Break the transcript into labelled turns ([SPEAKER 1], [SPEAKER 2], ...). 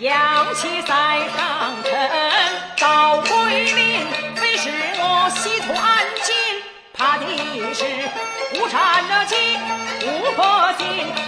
[SPEAKER 1] 扬旗在上城，赵奎林，非是我西土安金，怕的是无产的金，无佛金。